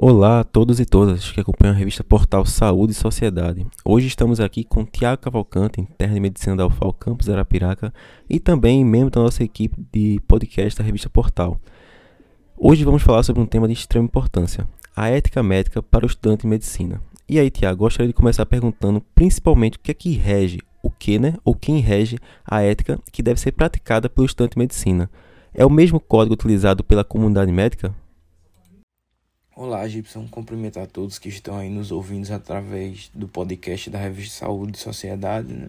Olá a todos e todas que acompanham a revista Portal Saúde e Sociedade. Hoje estamos aqui com Tiago Cavalcante, interno de medicina da UFAL Campus Arapiraca e também membro da nossa equipe de podcast da revista Portal. Hoje vamos falar sobre um tema de extrema importância, a ética médica para o estudante de medicina. E aí, Tiago, gostaria de começar perguntando principalmente o que é que rege, o que, né, ou quem rege a ética que deve ser praticada pelo estudante de medicina. É o mesmo código utilizado pela comunidade médica? Olá, Gibson. Cumprimento a todos que estão aí nos ouvindo através do podcast da revista Saúde e Sociedade. Né?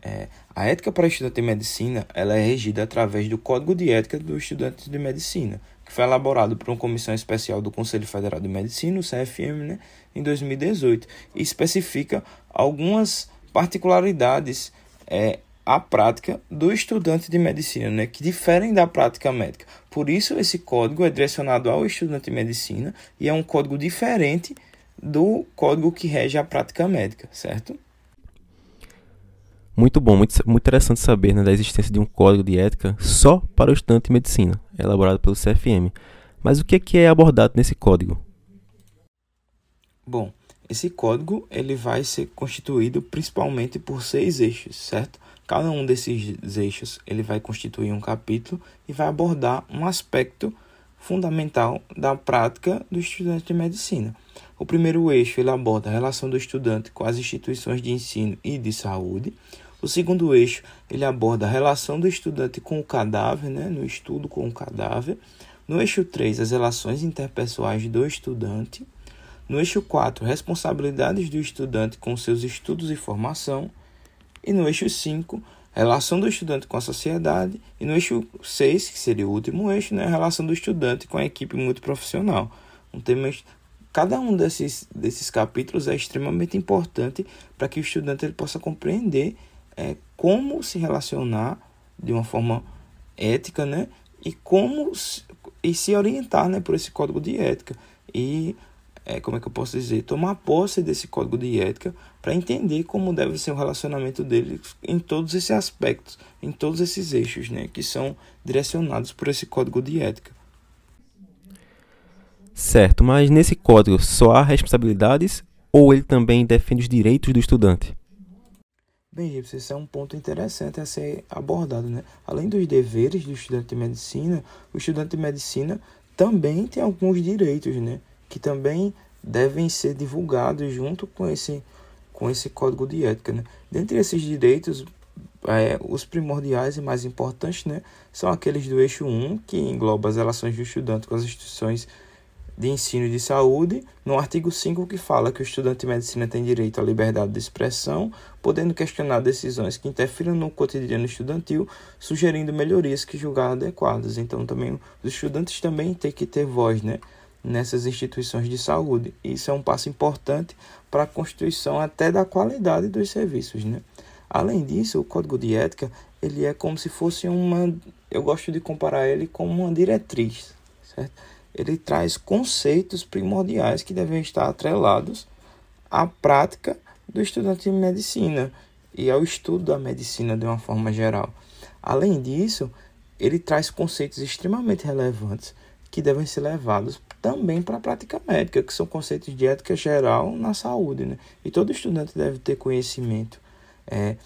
É, a ética para estudante de medicina ela é regida através do Código de Ética dos Estudantes de Medicina, que foi elaborado por uma comissão especial do Conselho Federal de Medicina, o CFM, né, em 2018, e especifica algumas particularidades é, a prática do estudante de medicina, né, que diferem da prática médica. Por isso, esse código é direcionado ao estudante de medicina e é um código diferente do código que rege a prática médica, certo? Muito bom, muito, muito interessante saber né, da existência de um código de ética só para o estudante de medicina, elaborado pelo CFM. Mas o que é, que é abordado nesse código? Bom, esse código ele vai ser constituído principalmente por seis eixos, certo? Cada um desses eixos ele vai constituir um capítulo e vai abordar um aspecto fundamental da prática do estudante de medicina. O primeiro eixo ele aborda a relação do estudante com as instituições de ensino e de saúde. O segundo eixo ele aborda a relação do estudante com o cadáver, né, no estudo com o cadáver. No eixo 3, as relações interpessoais do estudante. No eixo 4, responsabilidades do estudante com seus estudos e formação. E no eixo 5, relação do estudante com a sociedade. E no eixo 6, que seria o último eixo, né, relação do estudante com a equipe multiprofissional. Um tema, cada um desses, desses capítulos é extremamente importante para que o estudante ele possa compreender é, como se relacionar de uma forma ética, né? E como se, e se orientar né, por esse código de ética. E é, como é que eu posso dizer, tomar posse desse código de ética para entender como deve ser o relacionamento dele em todos esses aspectos, em todos esses eixos, né, que são direcionados por esse código de ética. Certo, mas nesse código só há responsabilidades ou ele também defende os direitos do estudante? Bem, esse é um ponto interessante a ser abordado, né? Além dos deveres do estudante de medicina, o estudante de medicina também tem alguns direitos, né? Que também devem ser divulgados junto com esse, com esse código de ética. Né? Dentre esses direitos, é, os primordiais e mais importantes né, são aqueles do eixo 1, que engloba as relações do estudante com as instituições de ensino e de saúde, no artigo 5 que fala que o estudante de medicina tem direito à liberdade de expressão, podendo questionar decisões que interfiram no cotidiano estudantil, sugerindo melhorias que julgar adequadas. Então também os estudantes também têm que ter voz, né? Nessas instituições de saúde. Isso é um passo importante para a constituição até da qualidade dos serviços, né? Além disso, o código de ética, ele é como se fosse uma, eu gosto de comparar ele com uma diretriz, certo? Ele traz conceitos primordiais que devem estar atrelados à prática do estudante de medicina e ao estudo da medicina de uma forma geral. Além disso, ele traz conceitos extremamente relevantes que devem ser levados também para a prática médica, que são conceitos de ética geral na saúde. Né? E todo estudante deve ter conhecimento. É,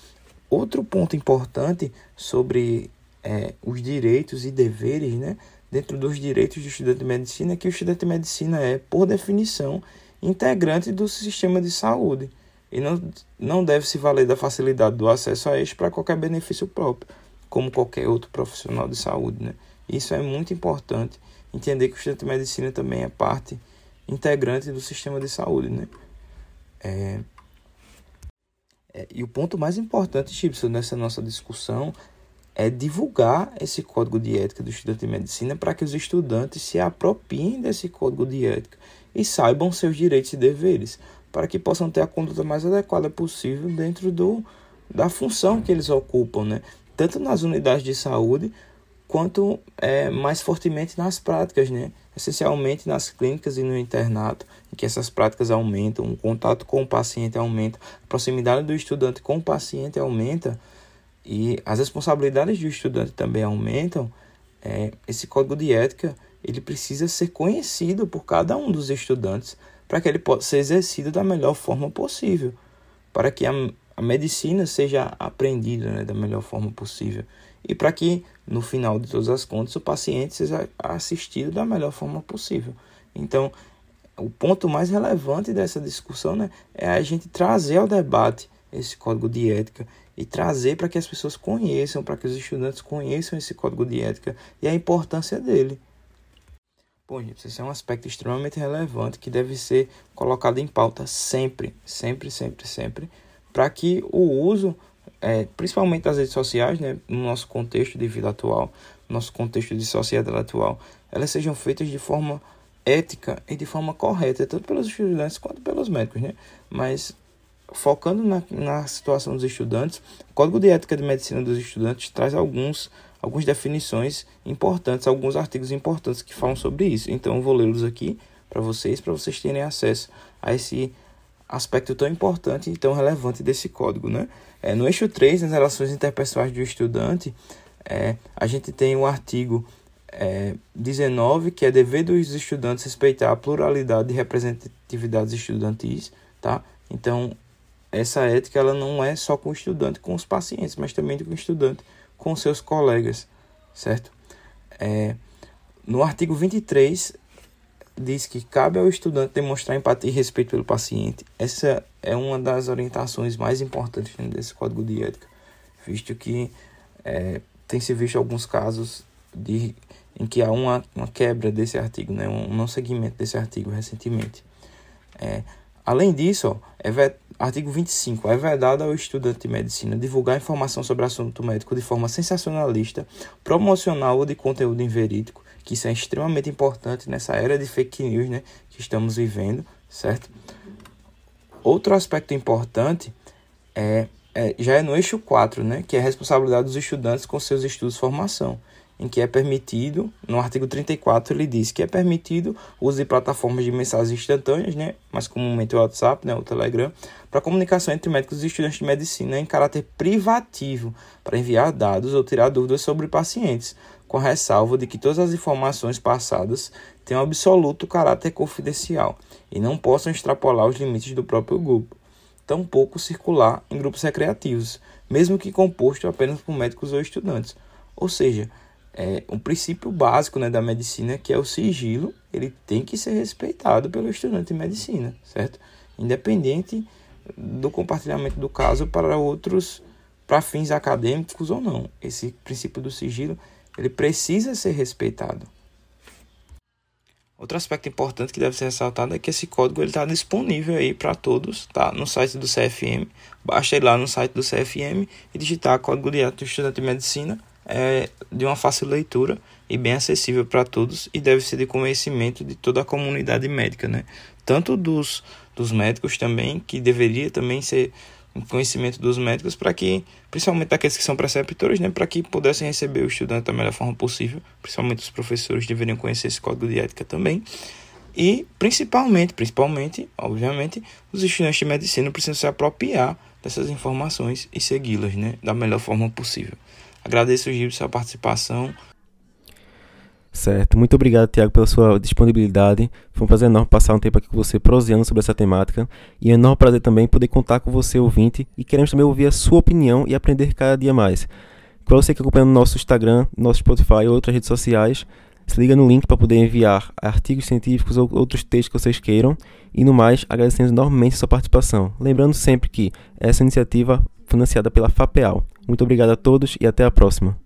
outro ponto importante sobre é, os direitos e deveres, né? dentro dos direitos do estudante de medicina, é que o estudante de medicina é, por definição, integrante do sistema de saúde e não, não deve se valer da facilidade do acesso a este para qualquer benefício próprio, como qualquer outro profissional de saúde. Né? Isso é muito importante entender que o estudante de medicina também é parte integrante do sistema de saúde, né? É, é, e o ponto mais importante, Gibson, nessa nossa discussão é divulgar esse código de ética do estudante de medicina para que os estudantes se apropriem desse código de ética e saibam seus direitos e deveres, para que possam ter a conduta mais adequada possível dentro do, da função que eles ocupam, né? tanto nas unidades de saúde quanto é, mais fortemente nas práticas, né? essencialmente nas clínicas e no internato, em que essas práticas aumentam, o contato com o paciente aumenta, a proximidade do estudante com o paciente aumenta e as responsabilidades do estudante também aumentam, é, esse código de ética ele precisa ser conhecido por cada um dos estudantes para que ele possa ser exercido da melhor forma possível, para que a, a medicina seja aprendida né, da melhor forma possível e para que, no final de todas as contas, o paciente seja assistido da melhor forma possível. Então, o ponto mais relevante dessa discussão né, é a gente trazer ao debate esse código de ética e trazer para que as pessoas conheçam, para que os estudantes conheçam esse código de ética e a importância dele. Bom, gente, esse é um aspecto extremamente relevante que deve ser colocado em pauta sempre, sempre, sempre, sempre, para que o uso, é, principalmente das redes sociais, né, no nosso contexto de vida atual, no nosso contexto de sociedade atual, elas sejam feitas de forma ética e de forma correta, tanto pelos estudantes quanto pelos médicos, né? Mas focando na, na situação dos estudantes, o Código de Ética de Medicina dos Estudantes traz alguns algumas definições importantes, alguns artigos importantes que falam sobre isso. Então, eu vou lê-los aqui para vocês, para vocês terem acesso a esse aspecto tão importante e tão relevante desse código. Né? É, no eixo 3, nas relações interpessoais do estudante, é, a gente tem o artigo é, 19, que é dever dos estudantes respeitar a pluralidade de representatividades estudantis. Tá? Então, essa ética ela não é só com o estudante, com os pacientes, mas também com o estudante com seus colegas, certo? É, no artigo 23, diz que cabe ao estudante demonstrar empatia e respeito pelo paciente. Essa é uma das orientações mais importantes desse código de ética, visto que é, tem se visto alguns casos de, em que há uma, uma quebra desse artigo, né, um não seguimento desse artigo recentemente. É, além disso, ó, é Artigo 25. É vedado ao estudante de medicina divulgar informação sobre assunto médico de forma sensacionalista, promocional ou de conteúdo inverídico, que isso é extremamente importante nessa era de fake news né, que estamos vivendo, certo? Outro aspecto importante é, é, já é no eixo 4, né, que é a responsabilidade dos estudantes com seus estudos de formação em que é permitido, no artigo 34 ele diz que é permitido o uso de plataformas de mensagens instantâneas, né, mais comumente o WhatsApp, né, o Telegram, para comunicação entre médicos e estudantes de medicina em caráter privativo, para enviar dados ou tirar dúvidas sobre pacientes, com ressalva de que todas as informações passadas tenham absoluto caráter confidencial e não possam extrapolar os limites do próprio grupo, tampouco circular em grupos recreativos, mesmo que composto apenas por médicos ou estudantes. Ou seja, é, um princípio básico né, da medicina, que é o sigilo, ele tem que ser respeitado pelo estudante de medicina, certo? Independente do compartilhamento do caso para outros, para fins acadêmicos ou não. Esse princípio do sigilo, ele precisa ser respeitado. Outro aspecto importante que deve ser ressaltado é que esse código está disponível aí para todos, tá? No site do CFM. Basta ir lá no site do CFM e digitar código de do estudante de medicina é de uma fácil leitura e bem acessível para todos e deve ser de conhecimento de toda a comunidade médica, né? Tanto dos, dos médicos também, que deveria também ser um conhecimento dos médicos para que, principalmente daqueles que são preceptores, né, para que pudessem receber o estudante da melhor forma possível, principalmente os professores deveriam conhecer esse código de ética também. E principalmente, principalmente, obviamente, os estudantes de medicina precisam se apropriar dessas informações e segui-las, né, da melhor forma possível. Agradeço, Gil, sua participação. Certo, muito obrigado, Tiago, pela sua disponibilidade. Foi um prazer enorme passar um tempo aqui com você, proseando sobre essa temática. E é um enorme prazer também poder contar com você, ouvinte, e queremos também ouvir a sua opinião e aprender cada dia mais. Para você que acompanha no nosso Instagram, nosso Spotify ou outras redes sociais, se liga no link para poder enviar artigos científicos ou outros textos que vocês queiram. E no mais, agradecemos enormemente a sua participação. Lembrando sempre que essa iniciativa financiada pela FAPEAL. Muito obrigado a todos e até a próxima.